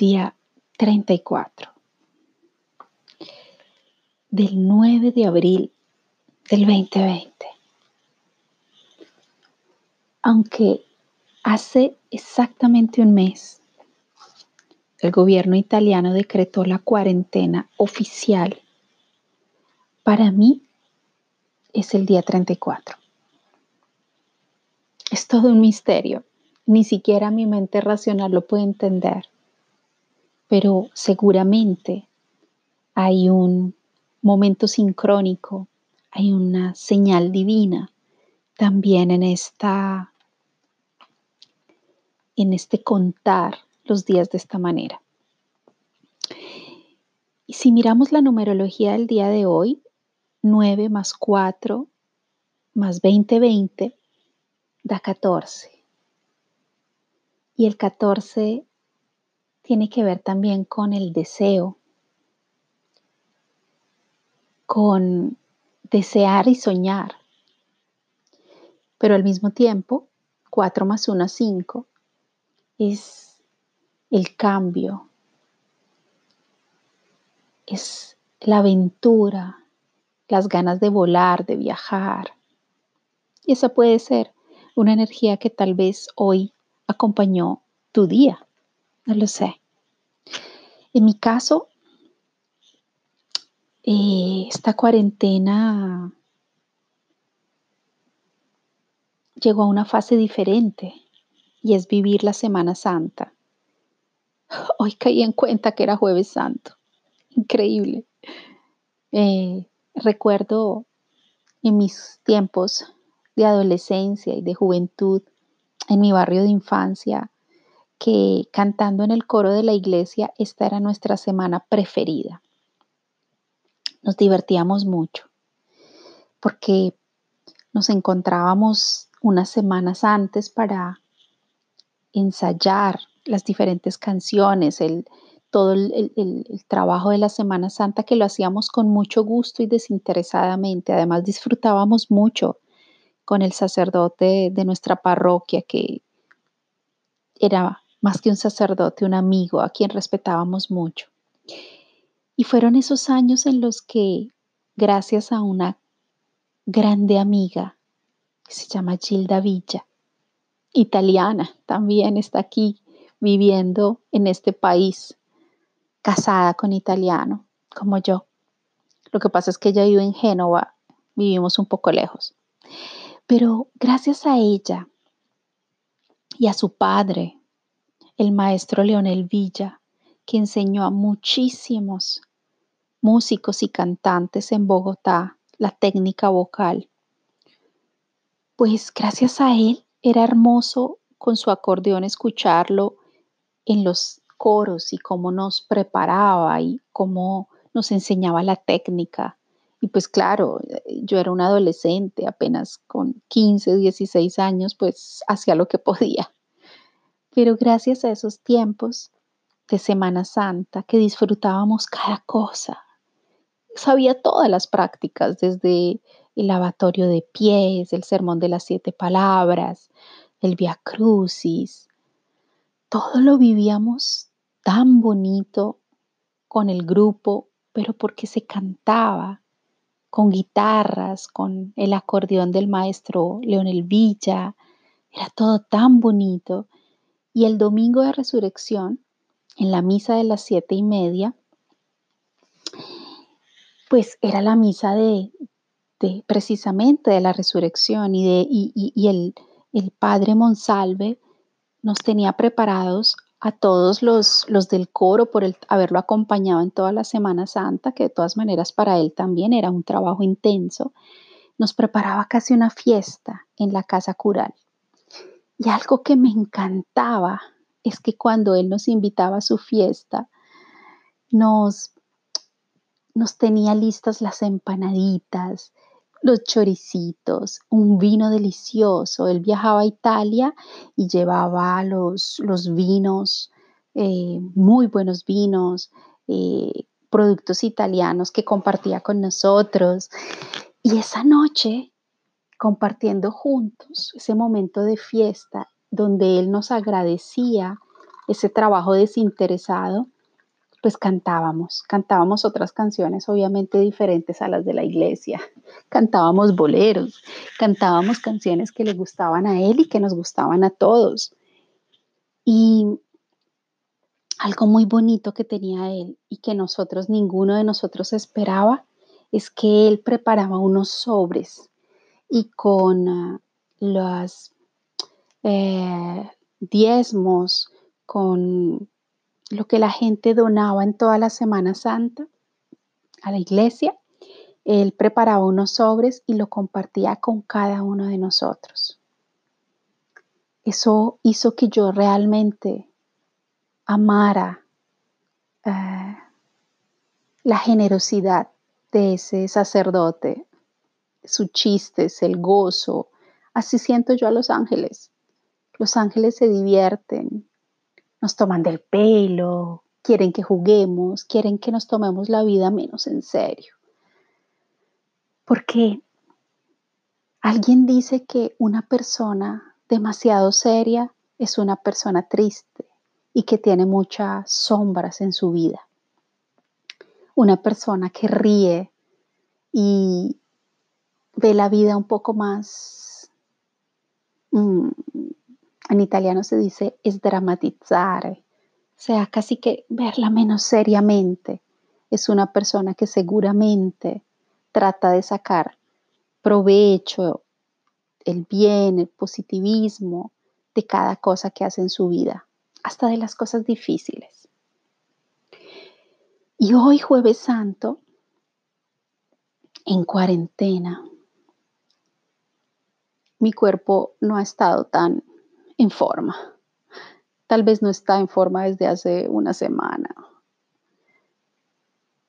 Día 34 del 9 de abril del 2020. Aunque hace exactamente un mes el gobierno italiano decretó la cuarentena oficial, para mí es el día 34. Es todo un misterio. Ni siquiera mi mente racional lo puede entender. Pero seguramente hay un momento sincrónico, hay una señal divina también en esta en este contar los días de esta manera. Y si miramos la numerología del día de hoy, 9 más 4 más 20, 20 da 14. Y el 14 tiene que ver también con el deseo, con desear y soñar. Pero al mismo tiempo, 4 más 1 es 5, es el cambio, es la aventura, las ganas de volar, de viajar. Y esa puede ser una energía que tal vez hoy acompañó tu día. No lo sé. En mi caso, eh, esta cuarentena llegó a una fase diferente y es vivir la Semana Santa. Hoy caí en cuenta que era jueves santo. Increíble. Eh, recuerdo en mis tiempos de adolescencia y de juventud en mi barrio de infancia que cantando en el coro de la iglesia esta era nuestra semana preferida. Nos divertíamos mucho porque nos encontrábamos unas semanas antes para ensayar las diferentes canciones, el, todo el, el, trabajo de la Semana Santa que lo hacíamos con mucho gusto y desinteresadamente. Además disfrutábamos mucho con el sacerdote de nuestra parroquia que era más que un sacerdote, un amigo a quien respetábamos mucho. Y fueron esos años en los que, gracias a una grande amiga que se llama Gilda Villa, italiana, también está aquí viviendo en este país, casada con italiano, como yo. Lo que pasa es que ella vive en Génova, vivimos un poco lejos. Pero gracias a ella y a su padre, el maestro Leonel Villa, que enseñó a muchísimos músicos y cantantes en Bogotá la técnica vocal, pues gracias a él era hermoso con su acordeón escucharlo en los coros y cómo nos preparaba y cómo nos enseñaba la técnica. Y pues claro, yo era una adolescente, apenas con 15, 16 años, pues hacía lo que podía. Pero gracias a esos tiempos de Semana Santa que disfrutábamos cada cosa, sabía todas las prácticas, desde el lavatorio de pies, el sermón de las siete palabras, el via crucis. Todo lo vivíamos tan bonito con el grupo, pero porque se cantaba con guitarras, con el acordeón del maestro Leonel Villa. Era todo tan bonito. Y el domingo de resurrección, en la misa de las siete y media, pues era la misa de, precisamente de la resurrección y, de, y, el, el, padre Monsalve nos tenía preparados a todos los, los del coro por el, haberlo acompañado en toda la Semana Santa, que de todas maneras para él también era un trabajo intenso, nos preparaba casi una fiesta en la casa cural. Y algo que me encantaba es que cuando él nos invitaba a su fiesta, nos nos tenía listas las empanaditas, los choricitos, un vino delicioso. Él viajaba a Italia y llevaba los, los vinos, eh, muy buenos vinos, eh, productos italianos que compartía con nosotros. Y esa noche, compartiendo juntos ese momento de fiesta donde él nos agradecía ese trabajo desinteresado, pues cantábamos, cantábamos otras canciones obviamente diferentes a las de la iglesia, cantábamos boleros, cantábamos canciones que le gustaban a él y que nos gustaban a todos. Y algo muy bonito que tenía él y que nosotros, ninguno de nosotros esperaba, es que él preparaba unos sobres y con ah, los eh, diezmos, con lo que la gente donaba en toda la Semana Santa a la iglesia, él preparaba unos sobres y lo compartía con cada uno de nosotros. Eso hizo que yo realmente amara eh, la generosidad de ese sacerdote, sus chistes, el gozo. Así siento yo a los ángeles. Los ángeles se divierten, nos toman del pelo, quieren que juguemos, quieren que nos tomemos la vida menos en serio. Porque alguien dice que una persona demasiado seria es una persona triste y que tiene muchas sombras en su vida. Una persona que ríe y ve la vida un poco más, mm, en italiano se dice es dramatizzare, o sea, casi que verla menos seriamente. Es una persona que seguramente trata de sacar provecho, el bien, el positivismo de cada cosa que hace en su vida hasta de las cosas difíciles. Y hoy jueves santo, en cuarentena, mi cuerpo no ha estado tan en forma. Tal vez no está en forma desde hace una semana.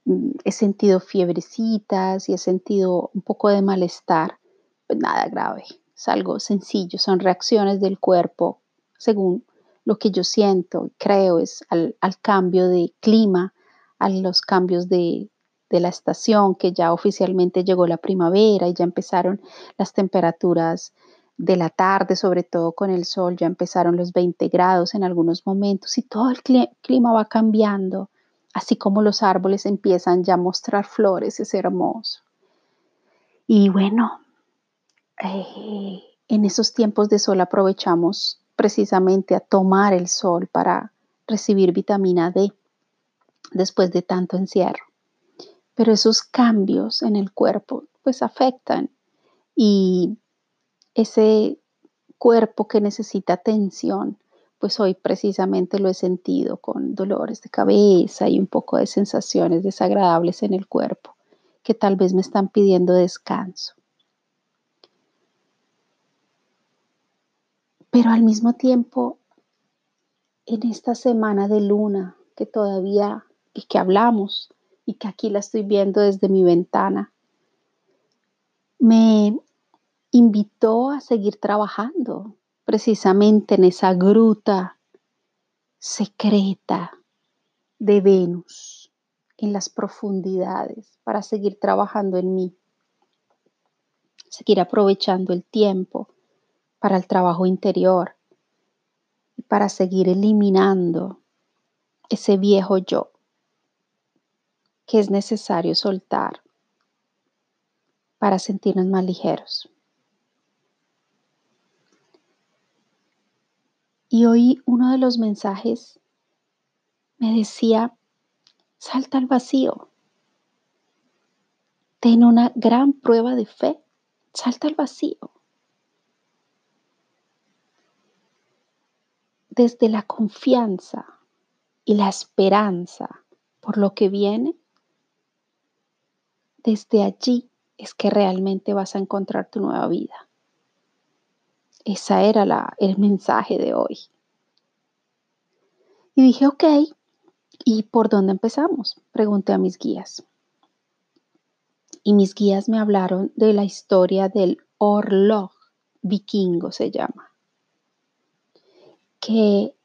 Mm, he sentido fiebrecitas y he sentido un poco de malestar. Pues nada grave, es algo sencillo, son reacciones del cuerpo según lo que yo siento, y creo, es al, cambio de clima, a los cambios de, de la estación, que ya oficialmente llegó la primavera y ya empezaron las temperaturas de la tarde, sobre todo con el sol, ya empezaron los 20 grados en algunos momentos y todo el clima va cambiando, así como los árboles empiezan ya a mostrar flores, es hermoso. Y bueno, eh, en esos tiempos de sol aprovechamos precisamente a tomar el sol para recibir vitamina D después de tanto encierro. Pero esos cambios en el cuerpo pues afectan y ese cuerpo que necesita atención, pues hoy precisamente lo he sentido con dolores de cabeza y un poco de sensaciones desagradables en el cuerpo que tal vez me están pidiendo descanso. Pero al mismo tiempo, en esta semana de luna que todavía y que hablamos y que aquí la estoy viendo desde mi ventana, me invitó a seguir trabajando precisamente en esa gruta secreta de Venus, en las profundidades, para seguir trabajando en mí, seguir aprovechando el tiempo para el trabajo interior y para seguir eliminando ese viejo yo que es necesario soltar para sentirnos más ligeros. Y hoy uno de los mensajes me decía, salta al vacío, ten una gran prueba de fe, salta al vacío. desde la confianza y la esperanza por lo que viene, desde allí es que realmente vas a encontrar tu nueva vida. Esa era la, el mensaje de hoy. Y dije, ok, ¿y por dónde empezamos? Pregunté a mis guías. Y mis guías me hablaron de la historia del Orlog vikingo, se llama que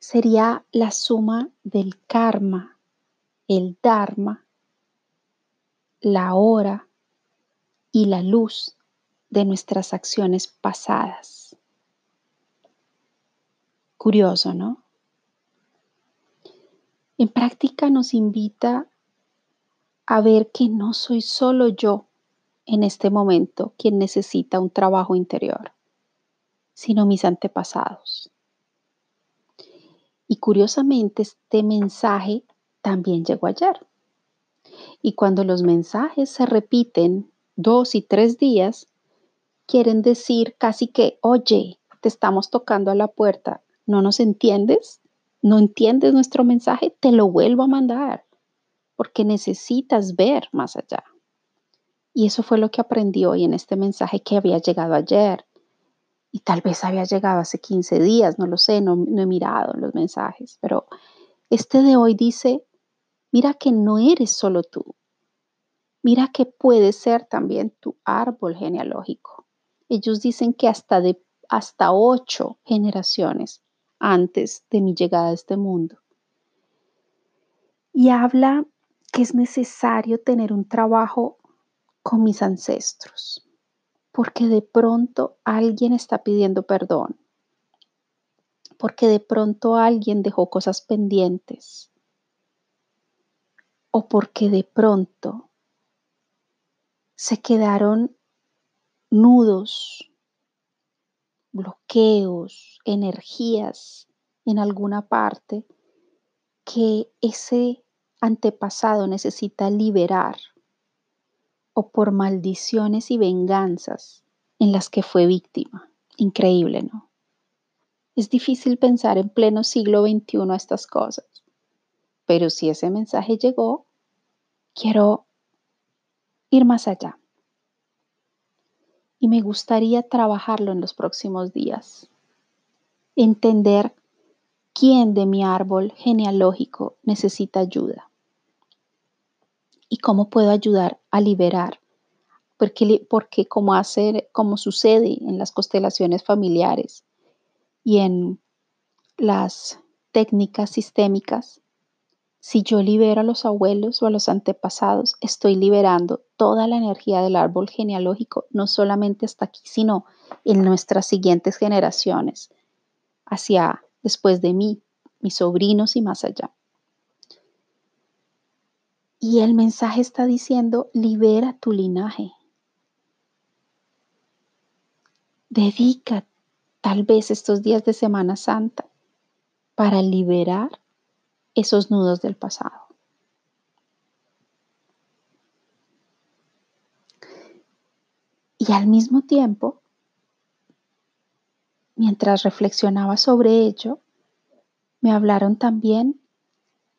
sería la suma del karma, el dharma, la hora y la luz de nuestras acciones pasadas. Curioso, ¿no? En práctica nos invita a ver que no soy solo yo en este momento quien necesita un trabajo interior, sino mis antepasados. Y curiosamente este mensaje también llegó ayer. Y cuando los mensajes se repiten dos y tres días, quieren decir casi que, oye, te estamos tocando a la puerta, ¿no nos entiendes? ¿No entiendes nuestro mensaje? Te lo vuelvo a mandar, porque necesitas ver más allá. Y eso fue lo que aprendí hoy en este mensaje que había llegado ayer. Y tal vez había llegado hace 15 días, no lo sé, no, no he mirado los mensajes, pero este de hoy dice, mira que no eres solo tú, mira que puede ser también tu árbol genealógico. Ellos dicen que hasta de hasta ocho generaciones antes de mi llegada a este mundo. Y habla que es necesario tener un trabajo con mis ancestros, porque de pronto alguien está pidiendo perdón, porque de pronto alguien dejó cosas pendientes, o porque de pronto se quedaron nudos, bloqueos, energías en alguna parte que ese antepasado necesita liberar o por maldiciones y venganzas en las que fue víctima. Increíble, ¿no? Es difícil pensar en pleno siglo XXI estas cosas, pero si ese mensaje llegó, quiero ir más allá y me gustaría trabajarlo en los próximos días. Entender quién de mi árbol genealógico necesita ayuda y cómo puedo ayudar a liberar. Porque, porque como, como sucede en las constelaciones familiares y en las técnicas sistémicas, si yo libero a los abuelos o a los antepasados, estoy liberando toda la energía del árbol genealógico, no solamente hasta aquí, sino en nuestras siguientes generaciones, hacia después de mí, mis sobrinos y más allá. Y el mensaje está diciendo, libera tu linaje. Dedica tal vez estos días de Semana Santa para liberar esos nudos del pasado. Y al mismo tiempo, mientras reflexionaba sobre ello, me hablaron también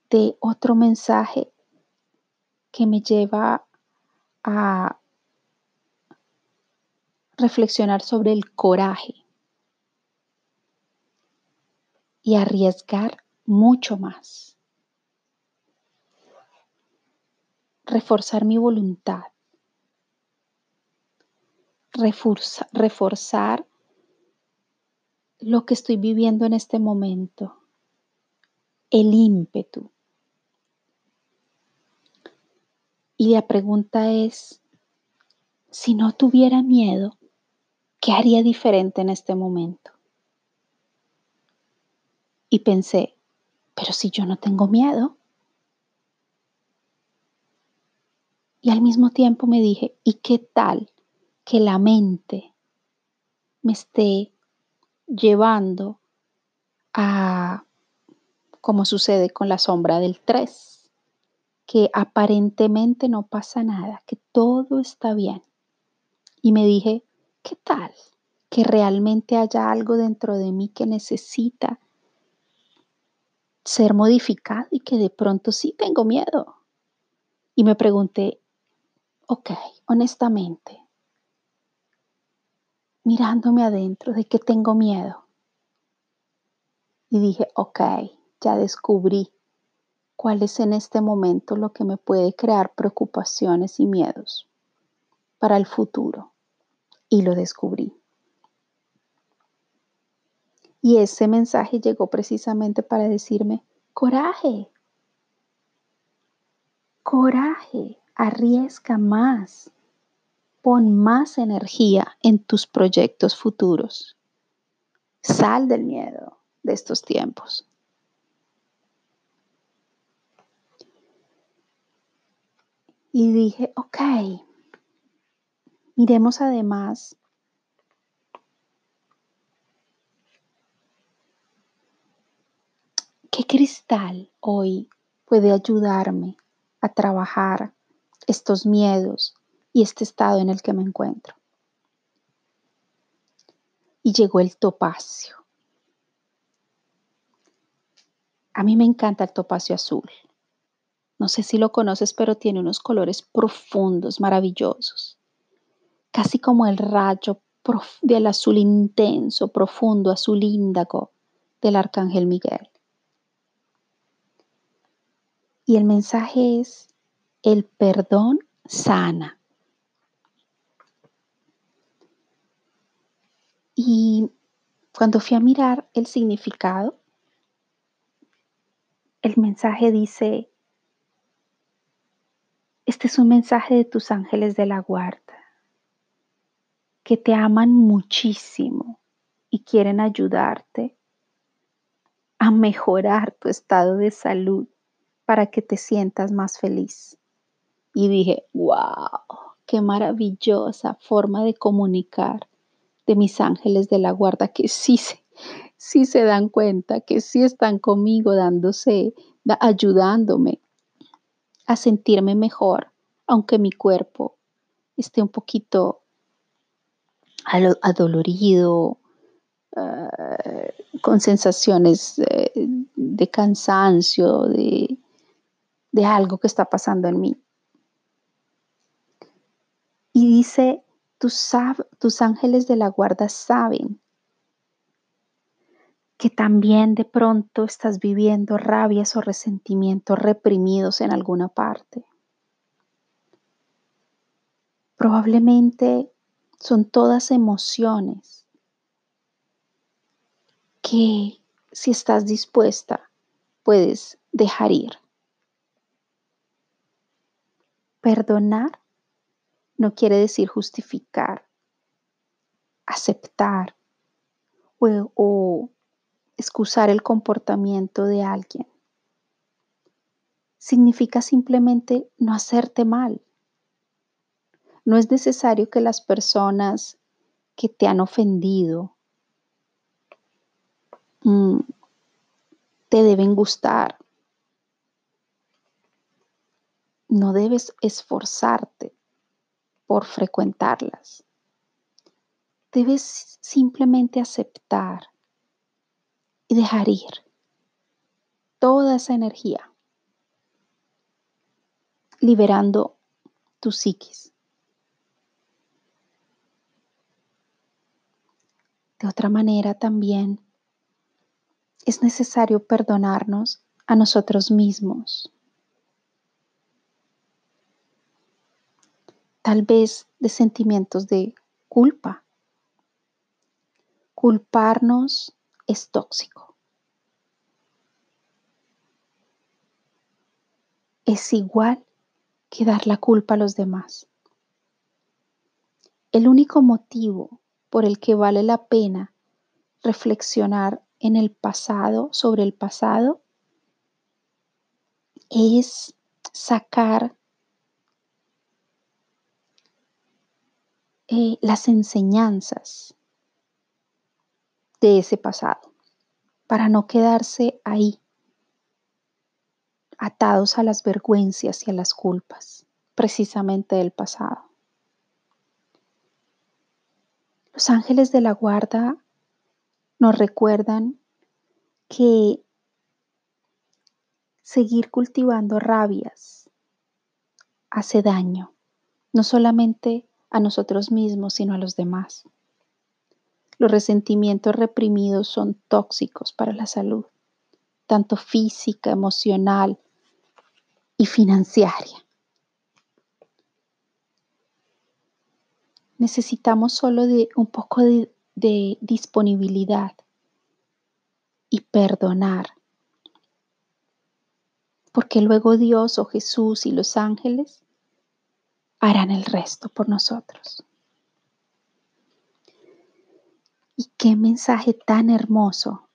de otro mensaje que me lleva a reflexionar sobre el coraje y arriesgar mucho más. Reforzar mi voluntad. reforzar lo que estoy viviendo en este momento. El ímpetu. Y la pregunta es, si no tuviera miedo, ¿qué haría diferente en este momento? Y pensé, pero si yo no tengo miedo. Y al mismo tiempo me dije, ¿y qué tal que la mente me esté llevando a, como sucede con la sombra del 3, que aparentemente no pasa nada, que todo está bien? Y me dije, ¿qué tal que realmente haya algo dentro de mí que necesita ser modificado y que de pronto sí tengo miedo. Y me pregunté, ok, honestamente, mirándome adentro, ¿de qué tengo miedo? Y dije, ok, ya descubrí cuál es en este momento lo que me puede crear preocupaciones y miedos para el futuro. Y lo descubrí. Y ese mensaje llegó precisamente para decirme, coraje, coraje, arriesga más, pon más energía en tus proyectos futuros. Sal del miedo de estos tiempos. Y dije, ok, miremos además qué cristal hoy puede ayudarme a trabajar estos miedos y este estado en el que me encuentro. Y llegó el topacio. A mí me encanta el topacio azul. No sé si lo conoces, pero tiene unos colores profundos, maravillosos. Casi como el rayo del azul intenso, profundo, azul índago del arcángel Miguel. Y el mensaje es, el perdón sana. Y cuando fui a mirar el significado, el mensaje dice, este es un mensaje de tus ángeles de la guarda, que te aman muchísimo y quieren ayudarte a mejorar tu estado de salud para que te sientas más feliz. Y dije, wow, qué maravillosa forma de comunicar de mis ángeles de la guarda que sí se, sí se dan cuenta, que sí están conmigo dándose, ayudándome a sentirme mejor, aunque mi cuerpo esté un poquito adolorido, uh, con sensaciones eh, de cansancio, de, de algo que está pasando en mí. Dice, tus, tus ángeles de la guarda saben que también de pronto estás viviendo rabias o resentimientos reprimidos en alguna parte. Probablemente son todas emociones que si estás dispuesta puedes dejar ir. Perdonar no quiere decir justificar, aceptar o, excusar el comportamiento de alguien. Significa simplemente no hacerte mal. No es necesario que las personas que te han ofendido mm, te deben gustar. No debes esforzarte por frecuentarlas. Debes simplemente aceptar y dejar ir toda esa energía, liberando tu psiquis. De otra manera también es necesario perdonarnos a nosotros mismos. Tal vez de sentimientos de culpa. Culparnos es tóxico. Es igual que dar la culpa a los demás. El único motivo por el que vale la pena reflexionar en el pasado, sobre el pasado, es sacar eh, las enseñanzas de ese pasado, para no quedarse ahí, atados a las vergüenzas y a las culpas, precisamente del pasado. Los ángeles de la guarda nos recuerdan que seguir cultivando rabias hace daño, no solamente a nosotros mismos, sino a los demás. Los resentimientos reprimidos son tóxicos para la salud, tanto física, emocional y financiera. Necesitamos solo de un poco de, de disponibilidad y perdonar, porque luego Dios o Jesús y los ángeles harán el resto por nosotros. Y qué mensaje tan hermoso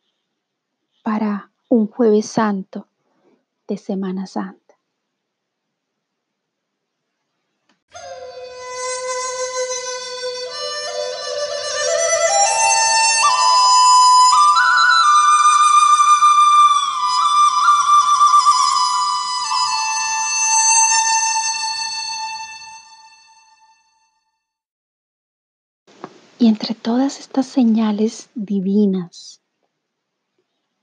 para un jueves santo de Semana Santa. Todas estas señales divinas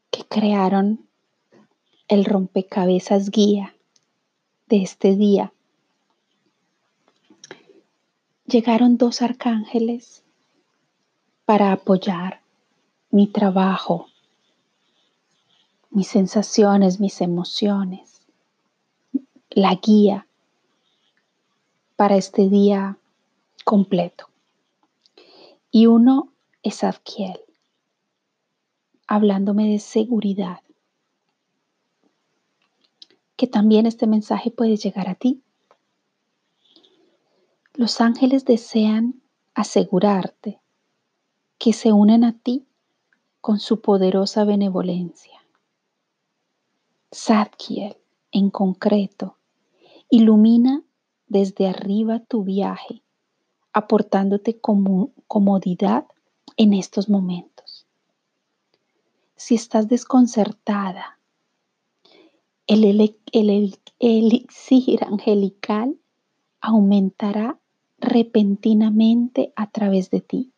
que crearon el rompecabezas guía de este día, llegaron dos arcángeles para apoyar mi trabajo, mis sensaciones, mis emociones, la guía para este día completo. Y uno es Adkiel, hablándome de seguridad, que también este mensaje puede llegar a ti. Los ángeles desean asegurarte que se unen a ti con su poderosa benevolencia. Zadkiel, en concreto, ilumina desde arriba tu viaje, aportándote comodidad en estos momentos. Si estás desconcertada, el, el elixir angelical aumentará repentinamente a través de ti.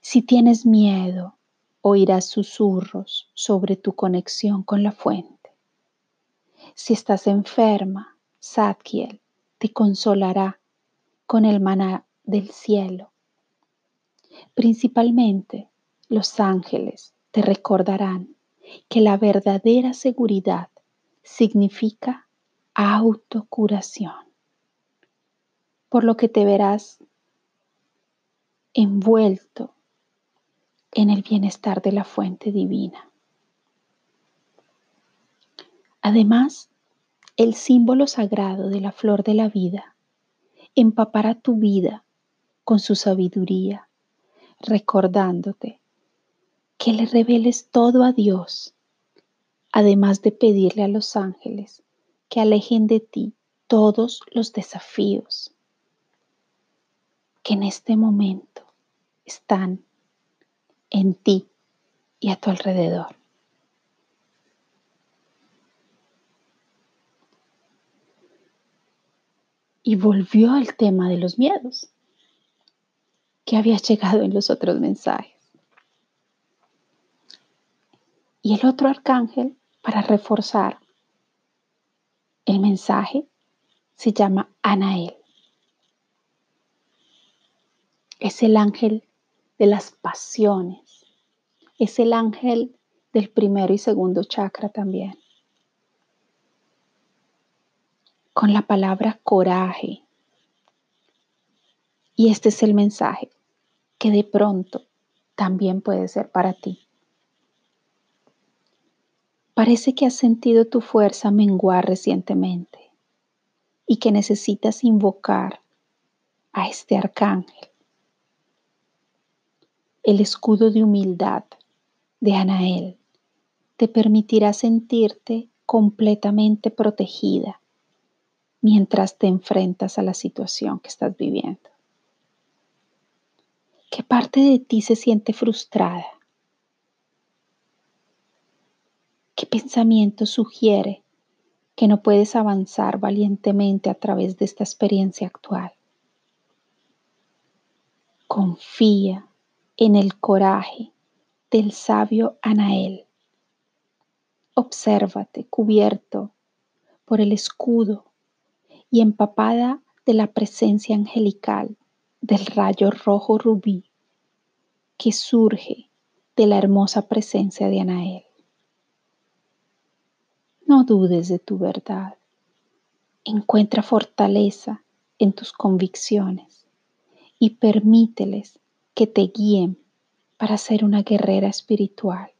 Si tienes miedo, oirás susurros sobre tu conexión con la fuente. Si estás enferma, Zadkiel te consolará con el maná del cielo. Principalmente, los ángeles te recordarán que la verdadera seguridad significa autocuración por lo que te verás envuelto en el bienestar de la fuente divina. Además, el símbolo sagrado de la flor de la vida empapará tu vida con su sabiduría, recordándote que le reveles todo a Dios, además de pedirle a los ángeles que alejen de ti todos los desafíos que en este momento están en ti y a tu alrededor. Y volvió al tema de los miedos que había llegado en los otros mensajes. Y el otro arcángel, para reforzar el mensaje, se llama Anael es el ángel de las pasiones, es el ángel del primero y segundo chakra también. Con la palabra coraje. Y este es el mensaje que de pronto también puede ser para ti. Parece que has sentido tu fuerza menguar recientemente y que necesitas invocar a este arcángel el escudo de humildad de Anael te permitirá sentirte completamente protegida mientras te enfrentas a la situación que estás viviendo. ¿Qué parte de ti se siente frustrada? ¿Qué pensamiento sugiere que no puedes avanzar valientemente a través de esta experiencia actual? Confía en el coraje del sabio Anael. Obsérvate cubierto por el escudo y empapada de la presencia angelical del rayo rojo rubí que surge de la hermosa presencia de Anael. No dudes de tu verdad. Encuentra fortaleza en tus convicciones y permíteles que te guíen para ser una guerrera espiritual.